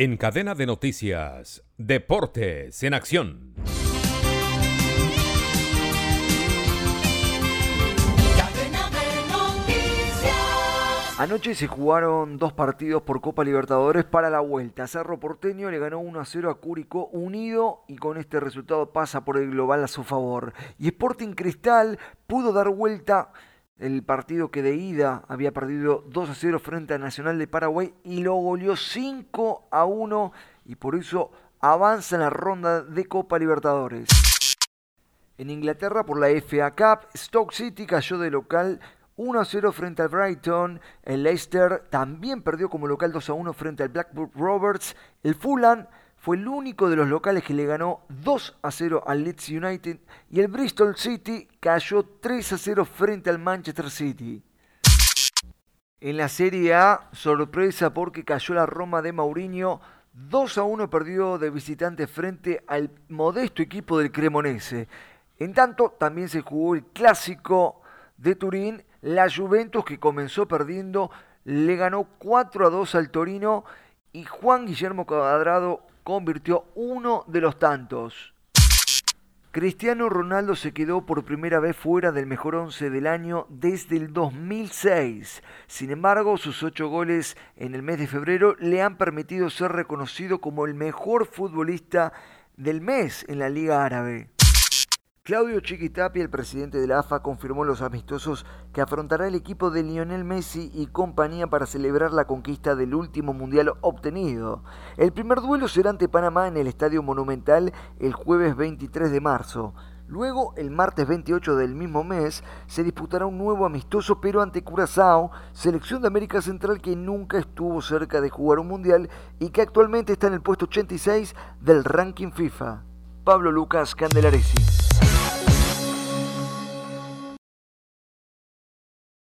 En cadena de noticias, Deportes en Acción. Anoche se jugaron dos partidos por Copa Libertadores para la vuelta. Cerro Porteño le ganó 1 a 0 a Curicó Unido y con este resultado pasa por el global a su favor. Y Sporting Cristal pudo dar vuelta el partido que de ida había perdido 2 a 0 frente a Nacional de Paraguay y lo goleó 5 a 1 y por eso avanza en la ronda de Copa Libertadores. En Inglaterra por la FA Cup, Stoke City cayó de local 1 a 0 frente al Brighton. El Leicester también perdió como local 2 a 1 frente al Blackburn Roberts. El Fulham fue el único de los locales que le ganó 2 a 0 al Leeds United. Y el Bristol City cayó 3 a 0 frente al Manchester City. En la Serie A, sorpresa porque cayó la Roma de Mourinho. 2 a 1 perdió de visitante frente al modesto equipo del Cremonese. En tanto, también se jugó el clásico de Turín la Juventus que comenzó perdiendo le ganó 4 a 2 al Torino y Juan Guillermo Cuadrado convirtió uno de los tantos. Cristiano Ronaldo se quedó por primera vez fuera del mejor once del año desde el 2006. Sin embargo, sus ocho goles en el mes de febrero le han permitido ser reconocido como el mejor futbolista del mes en la Liga Árabe. Claudio Chiquitapi, el presidente de la AFA, confirmó los amistosos que afrontará el equipo de Lionel Messi y compañía para celebrar la conquista del último mundial obtenido. El primer duelo será ante Panamá en el Estadio Monumental el jueves 23 de marzo. Luego, el martes 28 del mismo mes, se disputará un nuevo amistoso, pero ante Curazao, selección de América Central que nunca estuvo cerca de jugar un mundial y que actualmente está en el puesto 86 del ranking FIFA. Pablo Lucas Candelaresi.